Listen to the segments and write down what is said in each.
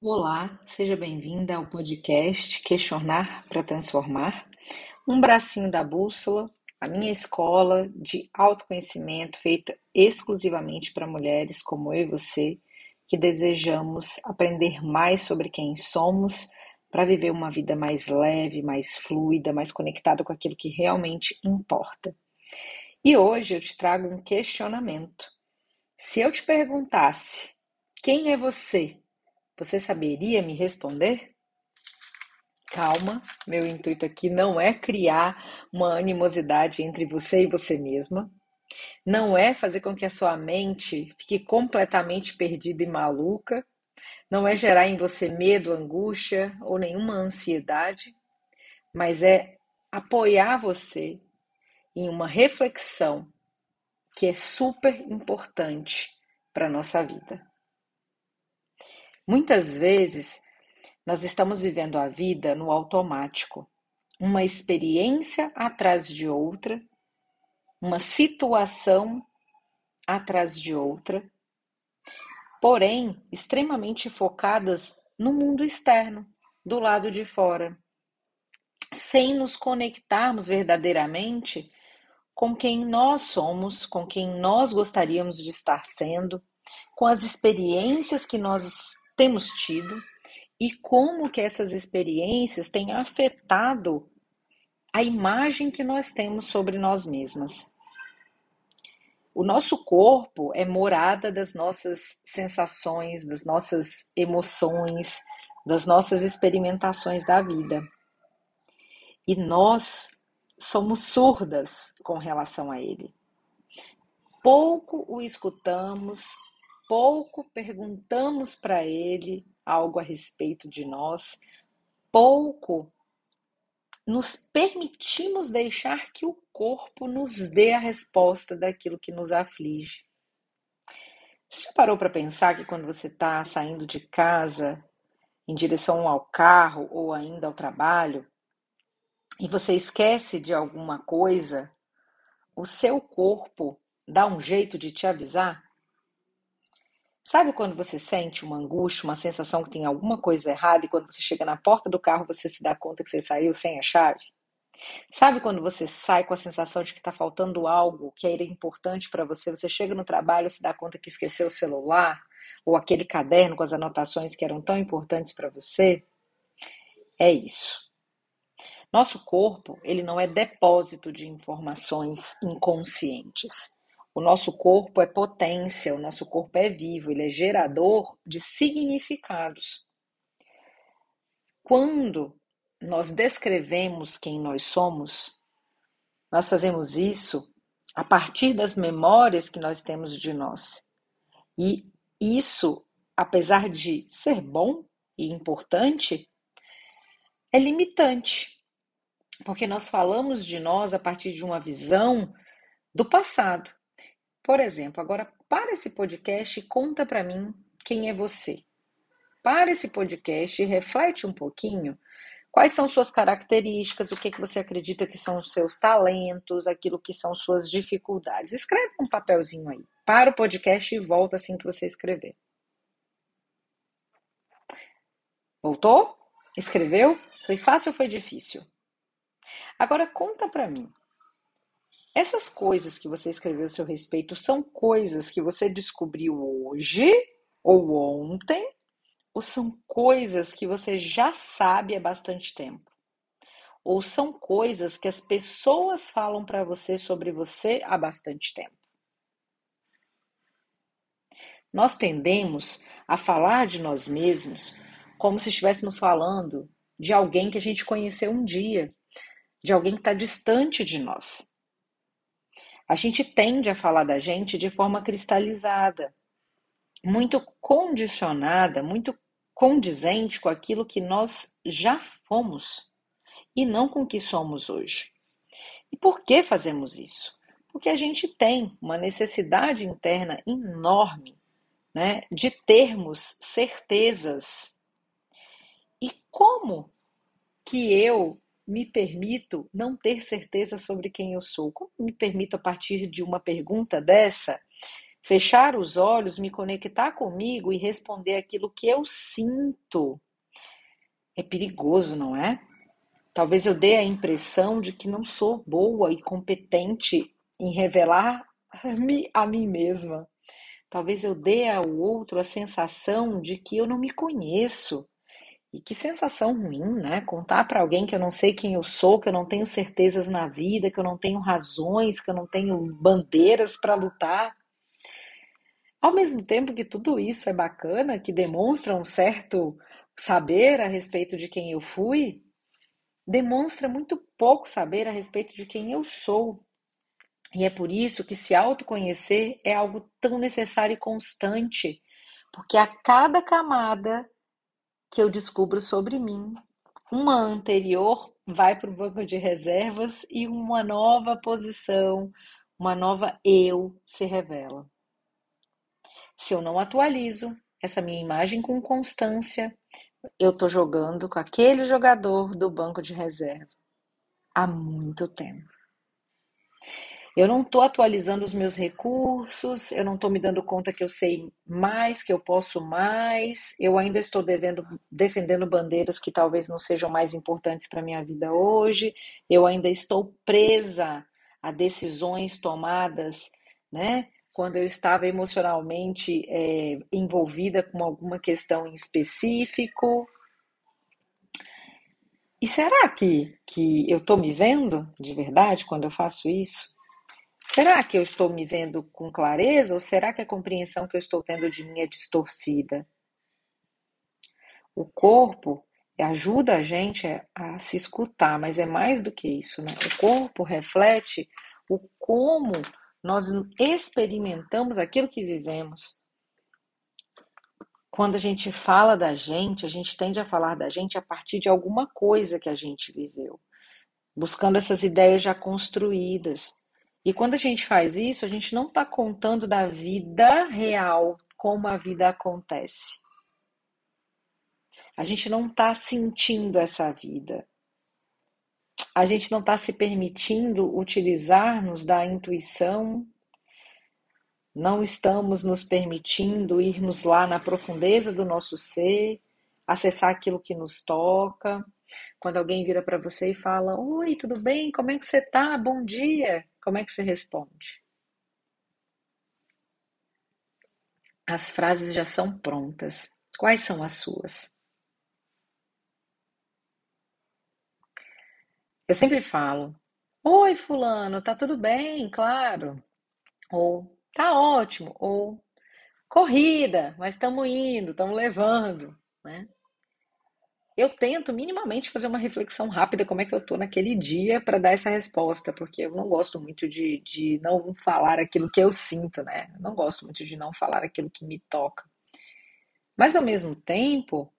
Olá, seja bem-vinda ao podcast Questionar para Transformar, um bracinho da bússola, a minha escola de autoconhecimento feita exclusivamente para mulheres como eu e você, que desejamos aprender mais sobre quem somos para viver uma vida mais leve, mais fluida, mais conectada com aquilo que realmente importa. E hoje eu te trago um questionamento. Se eu te perguntasse quem é você, você saberia me responder? Calma, meu intuito aqui não é criar uma animosidade entre você e você mesma, não é fazer com que a sua mente fique completamente perdida e maluca, não é gerar em você medo, angústia ou nenhuma ansiedade, mas é apoiar você em uma reflexão que é super importante para a nossa vida. Muitas vezes nós estamos vivendo a vida no automático, uma experiência atrás de outra, uma situação atrás de outra, porém extremamente focadas no mundo externo, do lado de fora, sem nos conectarmos verdadeiramente com quem nós somos, com quem nós gostaríamos de estar sendo, com as experiências que nós temos tido e como que essas experiências têm afetado a imagem que nós temos sobre nós mesmas. O nosso corpo é morada das nossas sensações, das nossas emoções, das nossas experimentações da vida. E nós somos surdas com relação a ele. Pouco o escutamos, pouco perguntamos para ele algo a respeito de nós, pouco nos permitimos deixar que o corpo nos dê a resposta daquilo que nos aflige. Você já parou para pensar que quando você está saindo de casa em direção ao carro ou ainda ao trabalho, e você esquece de alguma coisa, o seu corpo dá um jeito de te avisar? Sabe quando você sente uma angústia, uma sensação que tem alguma coisa errada e quando você chega na porta do carro você se dá conta que você saiu sem a chave? Sabe quando você sai com a sensação de que está faltando algo que era importante para você? Você chega no trabalho e se dá conta que esqueceu o celular ou aquele caderno com as anotações que eram tão importantes para você? É isso. Nosso corpo, ele não é depósito de informações inconscientes. O nosso corpo é potência, o nosso corpo é vivo, ele é gerador de significados. Quando nós descrevemos quem nós somos, nós fazemos isso a partir das memórias que nós temos de nós. E isso, apesar de ser bom e importante, é limitante porque nós falamos de nós a partir de uma visão do passado. Por exemplo, agora para esse podcast e conta para mim quem é você. Para esse podcast e reflete um pouquinho quais são suas características, o que, que você acredita que são os seus talentos, aquilo que são suas dificuldades. Escreve um papelzinho aí. Para o podcast e volta assim que você escrever. Voltou? Escreveu? Foi fácil ou foi difícil? Agora conta para mim. Essas coisas que você escreveu a seu respeito são coisas que você descobriu hoje ou ontem, ou são coisas que você já sabe há bastante tempo? Ou são coisas que as pessoas falam para você sobre você há bastante tempo? Nós tendemos a falar de nós mesmos como se estivéssemos falando de alguém que a gente conheceu um dia de alguém que está distante de nós. A gente tende a falar da gente de forma cristalizada, muito condicionada, muito condizente com aquilo que nós já fomos e não com o que somos hoje. E por que fazemos isso? Porque a gente tem uma necessidade interna enorme né, de termos certezas. E como que eu me permito não ter certeza sobre quem eu sou? Como me permito, a partir de uma pergunta dessa, fechar os olhos, me conectar comigo e responder aquilo que eu sinto. É perigoso, não é? Talvez eu dê a impressão de que não sou boa e competente em revelar-me a mim mesma. Talvez eu dê ao outro a sensação de que eu não me conheço. E que sensação ruim, né? Contar para alguém que eu não sei quem eu sou, que eu não tenho certezas na vida, que eu não tenho razões, que eu não tenho bandeiras para lutar. Ao mesmo tempo que tudo isso é bacana, que demonstra um certo saber a respeito de quem eu fui, demonstra muito pouco saber a respeito de quem eu sou. E é por isso que se autoconhecer é algo tão necessário e constante, porque a cada camada que eu descubro sobre mim, uma anterior vai para o banco de reservas e uma nova posição, uma nova eu se revela. Se eu não atualizo essa minha imagem com constância, eu estou jogando com aquele jogador do banco de reserva há muito tempo. Eu não estou atualizando os meus recursos, eu não estou me dando conta que eu sei mais, que eu posso mais, eu ainda estou devendo, defendendo bandeiras que talvez não sejam mais importantes para a minha vida hoje, eu ainda estou presa a decisões tomadas, né? Quando eu estava emocionalmente é, envolvida com alguma questão em específico. E será que, que eu estou me vendo de verdade quando eu faço isso? Será que eu estou me vendo com clareza ou será que a compreensão que eu estou tendo de mim é distorcida? O corpo ajuda a gente a se escutar, mas é mais do que isso, né? O corpo reflete o como nós experimentamos aquilo que vivemos. Quando a gente fala da gente, a gente tende a falar da gente a partir de alguma coisa que a gente viveu, buscando essas ideias já construídas. E quando a gente faz isso, a gente não está contando da vida real, como a vida acontece. A gente não está sentindo essa vida. A gente não está se permitindo utilizar-nos da intuição, não estamos nos permitindo irmos lá na profundeza do nosso ser, acessar aquilo que nos toca. Quando alguém vira para você e fala: Oi, tudo bem? Como é que você tá? Bom dia. Como é que você responde? As frases já são prontas. Quais são as suas? Eu sempre falo: Oi, Fulano, tá tudo bem? Claro. Ou tá ótimo. Ou corrida, mas estamos indo, estamos levando. Né? Eu tento minimamente fazer uma reflexão rápida como é que eu tô naquele dia para dar essa resposta, porque eu não gosto muito de, de não falar aquilo que eu sinto, né? Não gosto muito de não falar aquilo que me toca. Mas ao mesmo tempo,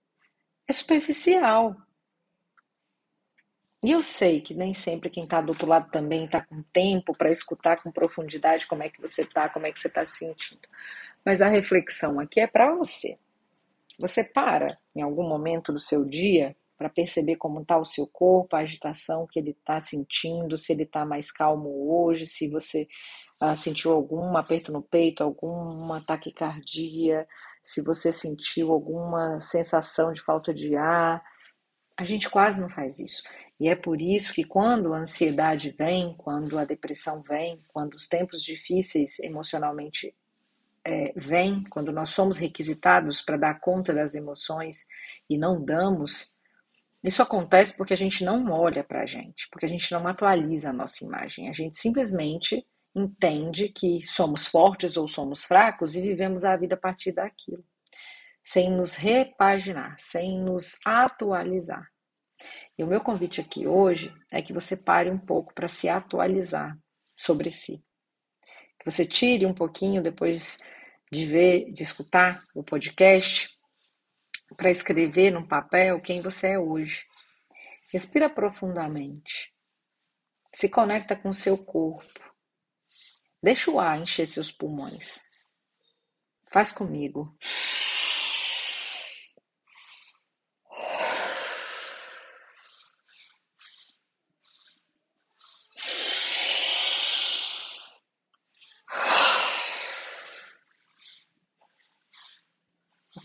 é superficial. E eu sei que nem sempre quem está do outro lado também está com tempo para escutar com profundidade como é que você está, como é que você está sentindo. Mas a reflexão aqui é para você. Você para em algum momento do seu dia para perceber como está o seu corpo, a agitação que ele está sentindo, se ele está mais calmo hoje, se você ah, sentiu algum aperto no peito, alguma taquicardia, se você sentiu alguma sensação de falta de ar. A gente quase não faz isso. E é por isso que quando a ansiedade vem, quando a depressão vem, quando os tempos difíceis emocionalmente é, vem, quando nós somos requisitados para dar conta das emoções e não damos, isso acontece porque a gente não olha para a gente, porque a gente não atualiza a nossa imagem. A gente simplesmente entende que somos fortes ou somos fracos e vivemos a vida a partir daquilo, sem nos repaginar, sem nos atualizar. E o meu convite aqui hoje é que você pare um pouco para se atualizar sobre si. Que você tire um pouquinho depois de ver, de escutar o podcast, para escrever num papel quem você é hoje. Respira profundamente. Se conecta com seu corpo. Deixa o ar encher seus pulmões. Faz comigo.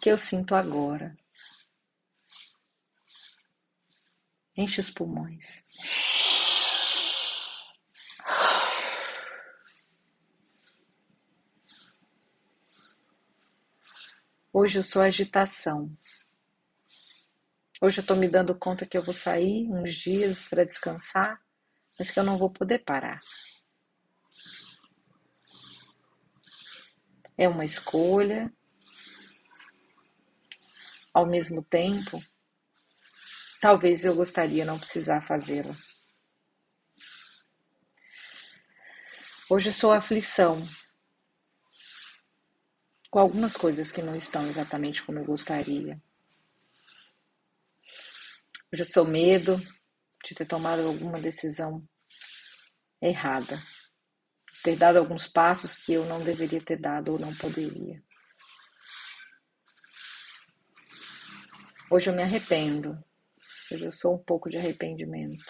Que eu sinto agora. Enche os pulmões. Hoje eu sou agitação. Hoje eu estou me dando conta que eu vou sair uns dias para descansar, mas que eu não vou poder parar. É uma escolha. Ao mesmo tempo, talvez eu gostaria não precisar fazê-la. Hoje eu sou aflição, com algumas coisas que não estão exatamente como eu gostaria. Hoje eu sou medo de ter tomado alguma decisão errada, de ter dado alguns passos que eu não deveria ter dado ou não poderia. Hoje eu me arrependo. Hoje eu sou um pouco de arrependimento.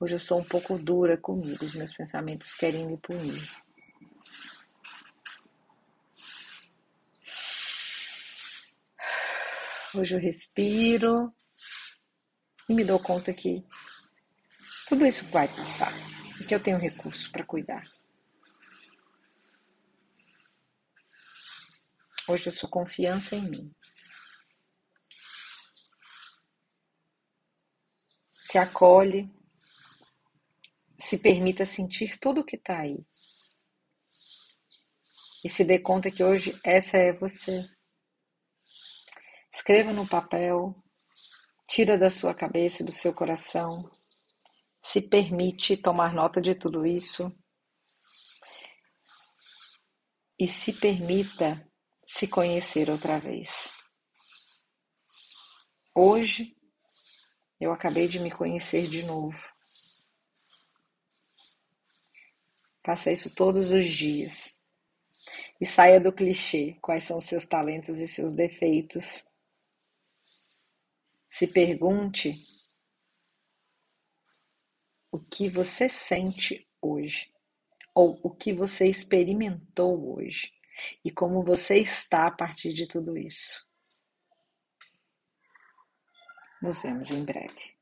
Hoje eu sou um pouco dura comigo, os meus pensamentos querem me punir. Hoje eu respiro e me dou conta que tudo isso vai passar e que eu tenho recursos para cuidar. Hoje eu sou confiança em mim. Se acolhe, se permita sentir tudo o que está aí. E se dê conta que hoje essa é você. Escreva no papel, tira da sua cabeça do seu coração, se permite tomar nota de tudo isso e se permita se conhecer outra vez. Hoje eu acabei de me conhecer de novo. Faça isso todos os dias. E saia do clichê: quais são seus talentos e seus defeitos. Se pergunte o que você sente hoje, ou o que você experimentou hoje, e como você está a partir de tudo isso. Nos vemos em breve.